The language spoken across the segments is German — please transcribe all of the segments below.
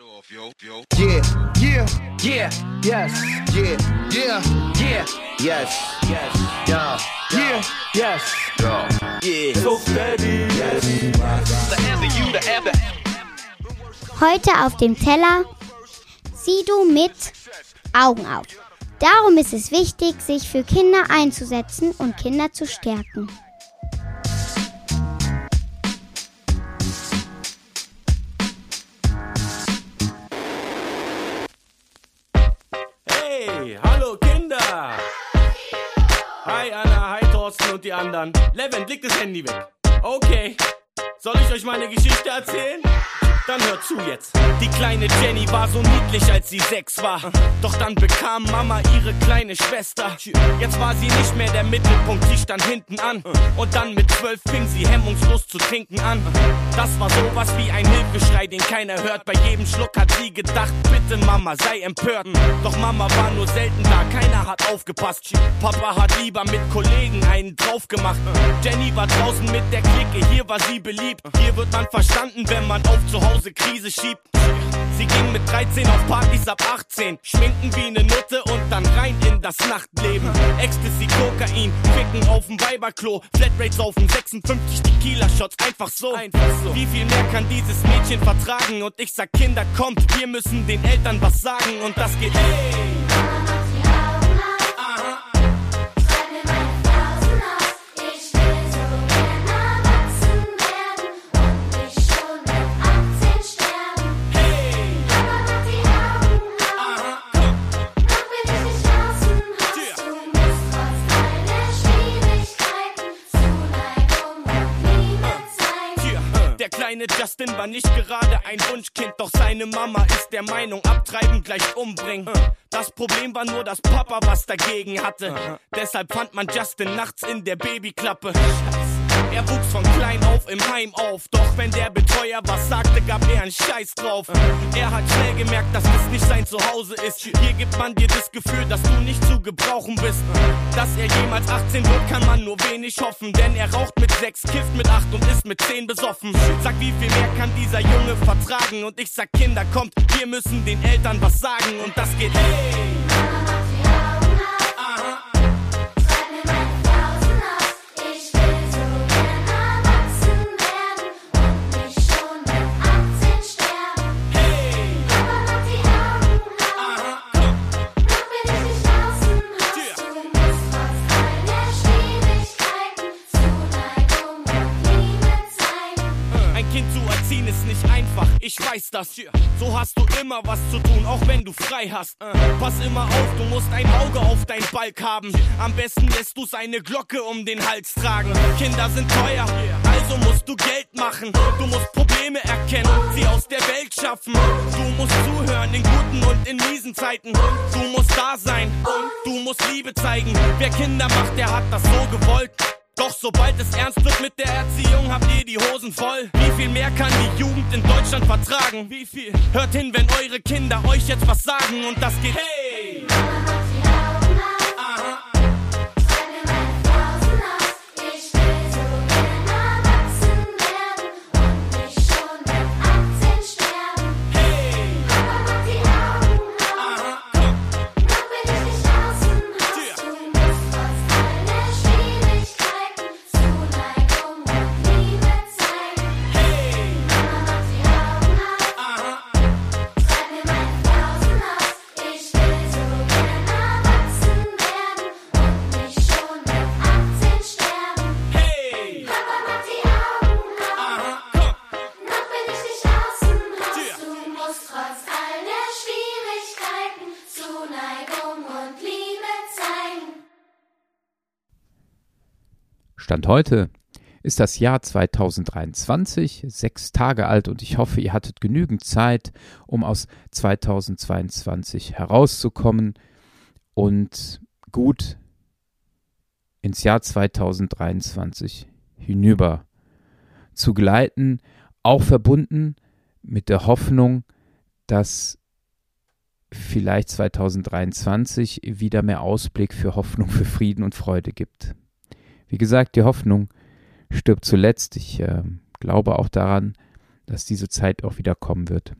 Yeah, yeah, yeah, yes, yeah, yeah, yeah, yes, yes, yeah, yeah, yes, yeah, yeah, so steady, yes, forever you, forever. Heute auf dem Teller. Sido mit Augen auf. Darum ist es wichtig, sich für Kinder einzusetzen und Kinder zu stärken. Thorsten und die anderen. Levin, leg das Handy weg. Okay. Soll ich euch meine Geschichte erzählen? Dann hört zu jetzt. Die kleine Jenny war so niedlich, als sie sechs war. Doch dann bekam Mama ihre kleine Schwester. Jetzt war sie nicht mehr der Mittelpunkt, sie stand hinten an. Und dann mit zwölf fing sie hemmungslos zu trinken an. Das war sowas wie ein Hilfeschrei, den keiner hört. Bei jedem Schluck hat sie gedacht, bitte Mama, sei empört. Doch Mama war nur selten da, keiner hat aufgepasst. Papa hat lieber mit Kollegen einen drauf gemacht. Jenny war draußen mit der Clique, hier war sie beliebt. Hier wird man verstanden, wenn man auf zu Hause Krise schiebt. Sie ging mit 13 auf Partys ab 18, schminken wie ne Nutte und dann rein in das Nachtleben. Ecstasy, Kokain, ficken auf dem Weiberklo, Flatrates auf dem 56 Tequila-Shots, einfach so. einfach so. Wie viel mehr kann dieses Mädchen vertragen? Und ich sag, Kinder, kommt, wir müssen den Eltern was sagen und das geht. Hey! Kleine Justin war nicht gerade ein Wunschkind, doch seine Mama ist der Meinung, abtreiben gleich umbringen. Das Problem war nur, dass Papa was dagegen hatte. Deshalb fand man Justin nachts in der Babyklappe. Er wuchs von klein auf im Heim auf, doch wenn der Betreuer was sagte, gab er einen Scheiß drauf. Er hat schnell gemerkt, dass das nicht sein Zuhause ist. Hier gibt man dir das Gefühl, dass du nicht zu gebrauchen bist. Dass er jemals 18 wird, kann man nur wenig hoffen, denn er raucht mit 6, kifft mit 8 und ist mit 10 besoffen. Sag, wie viel mehr kann dieser Junge vertragen? Und ich sag, Kinder, kommt, wir müssen den Eltern was sagen und das geht. Hey! Ich weiß das. So hast du immer was zu tun, auch wenn du frei hast. Pass immer auf, du musst ein Auge auf dein Balk haben. Am besten lässt du seine Glocke um den Hals tragen. Kinder sind teuer, also musst du Geld machen. Du musst Probleme erkennen, sie aus der Welt schaffen. Du musst zuhören in guten und in miesen Zeiten. Du musst da sein, du musst Liebe zeigen. Wer Kinder macht, der hat das so gewollt. Doch sobald es ernst wird mit der Erziehung, habt ihr die Hosen voll. Wie viel mehr kann die Jugend in Deutschland vertragen? Wie viel? Hört hin, wenn eure Kinder euch jetzt was sagen und das geht. Hey! Stand heute ist das Jahr 2023, sechs Tage alt und ich hoffe, ihr hattet genügend Zeit, um aus 2022 herauszukommen und gut ins Jahr 2023 hinüber zu gleiten, auch verbunden mit der Hoffnung, dass vielleicht 2023 wieder mehr Ausblick für Hoffnung, für Frieden und Freude gibt. Wie gesagt, die Hoffnung stirbt zuletzt. Ich äh, glaube auch daran, dass diese Zeit auch wieder kommen wird.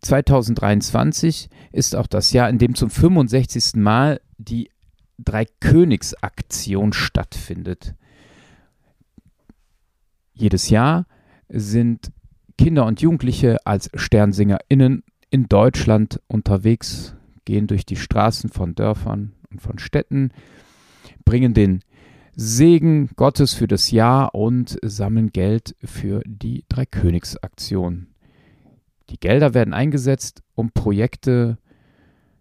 2023 ist auch das Jahr, in dem zum 65. Mal die Dreikönigsaktion stattfindet. Jedes Jahr sind Kinder und Jugendliche als SternsingerInnen in Deutschland unterwegs, gehen durch die Straßen von Dörfern und von Städten, bringen den Segen Gottes für das Jahr und sammeln Geld für die Dreikönigsaktion. Die Gelder werden eingesetzt, um Projekte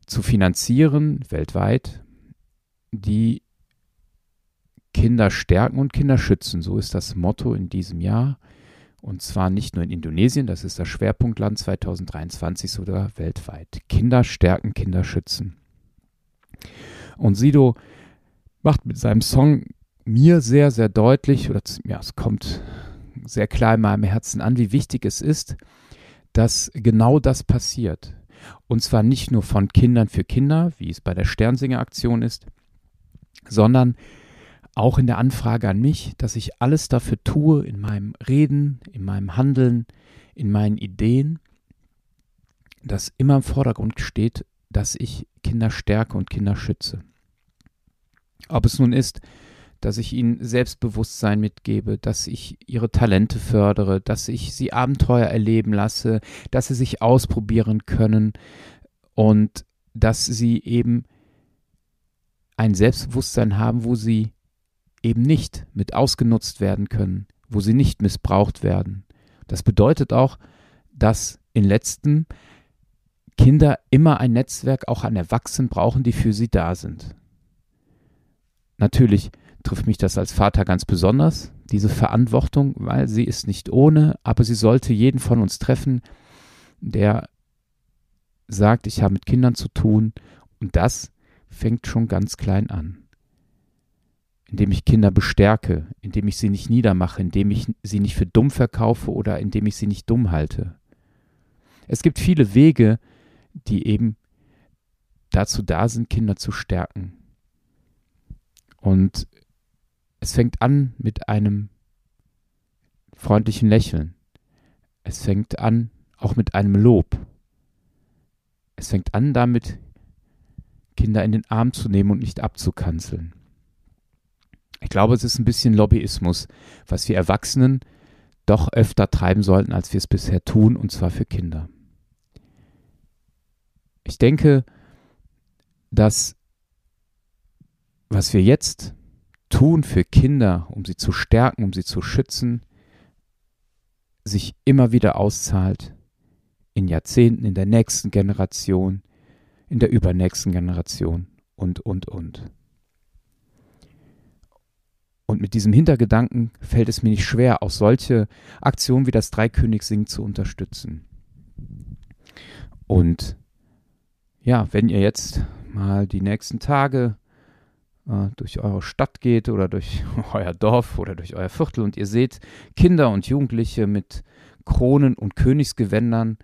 zu finanzieren weltweit, die Kinder stärken und Kinder schützen. So ist das Motto in diesem Jahr. Und zwar nicht nur in Indonesien, das ist das Schwerpunktland 2023, sondern weltweit. Kinder stärken, Kinder schützen. Und Sido macht mit seinem Song mir sehr, sehr deutlich, oder ja, es kommt sehr klar in meinem Herzen an, wie wichtig es ist, dass genau das passiert. Und zwar nicht nur von Kindern für Kinder, wie es bei der Sternsinger-Aktion ist, sondern auch in der Anfrage an mich, dass ich alles dafür tue, in meinem Reden, in meinem Handeln, in meinen Ideen, dass immer im Vordergrund steht, dass ich Kinder stärke und Kinder schütze. Ob es nun ist, dass ich ihnen Selbstbewusstsein mitgebe, dass ich ihre Talente fördere, dass ich sie Abenteuer erleben lasse, dass sie sich ausprobieren können und dass sie eben ein Selbstbewusstsein haben, wo sie eben nicht mit ausgenutzt werden können, wo sie nicht missbraucht werden. Das bedeutet auch, dass in letzten Kinder immer ein Netzwerk auch an Erwachsenen brauchen, die für sie da sind. Natürlich trifft mich das als Vater ganz besonders, diese Verantwortung, weil sie ist nicht ohne, aber sie sollte jeden von uns treffen, der sagt, ich habe mit Kindern zu tun und das fängt schon ganz klein an. Indem ich Kinder bestärke, indem ich sie nicht niedermache, indem ich sie nicht für dumm verkaufe oder indem ich sie nicht dumm halte. Es gibt viele Wege, die eben dazu da sind, Kinder zu stärken. Und es fängt an mit einem freundlichen Lächeln. Es fängt an auch mit einem Lob. Es fängt an damit, Kinder in den Arm zu nehmen und nicht abzukanzeln. Ich glaube, es ist ein bisschen Lobbyismus, was wir Erwachsenen doch öfter treiben sollten, als wir es bisher tun, und zwar für Kinder. Ich denke, dass was wir jetzt tun für Kinder, um sie zu stärken, um sie zu schützen, sich immer wieder auszahlt, in Jahrzehnten, in der nächsten Generation, in der übernächsten Generation und, und, und. Und mit diesem Hintergedanken fällt es mir nicht schwer, auch solche Aktionen wie das Dreikönigssingen zu unterstützen. Und ja, wenn ihr jetzt mal die nächsten Tage äh, durch eure Stadt geht oder durch euer Dorf oder durch euer Viertel und ihr seht Kinder und Jugendliche mit Kronen und Königsgewändern,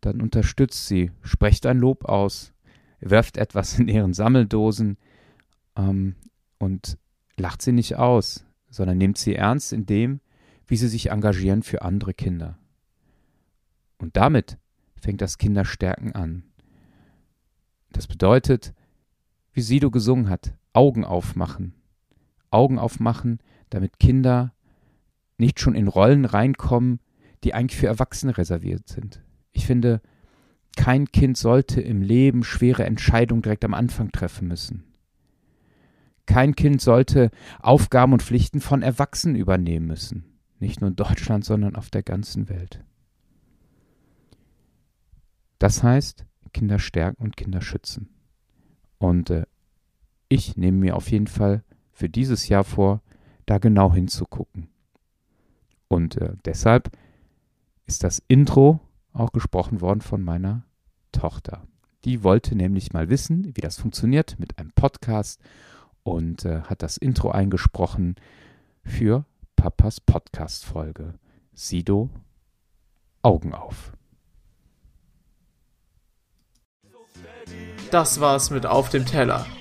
dann unterstützt sie, sprecht ein Lob aus, werft etwas in ihren Sammeldosen ähm, und lacht sie nicht aus, sondern nehmt sie ernst in dem, wie sie sich engagieren für andere Kinder. Und damit fängt das Kinderstärken an. Das bedeutet, wie Sido gesungen hat, Augen aufmachen. Augen aufmachen, damit Kinder nicht schon in Rollen reinkommen, die eigentlich für Erwachsene reserviert sind. Ich finde, kein Kind sollte im Leben schwere Entscheidungen direkt am Anfang treffen müssen. Kein Kind sollte Aufgaben und Pflichten von Erwachsenen übernehmen müssen. Nicht nur in Deutschland, sondern auf der ganzen Welt. Das heißt, Kinder stärken und Kinder schützen. Und äh, ich nehme mir auf jeden Fall für dieses Jahr vor, da genau hinzugucken. Und äh, deshalb ist das Intro auch gesprochen worden von meiner Tochter. Die wollte nämlich mal wissen, wie das funktioniert mit einem Podcast und äh, hat das Intro eingesprochen für Papas Podcast-Folge. Sido, Augen auf. Das war's mit Auf dem Teller.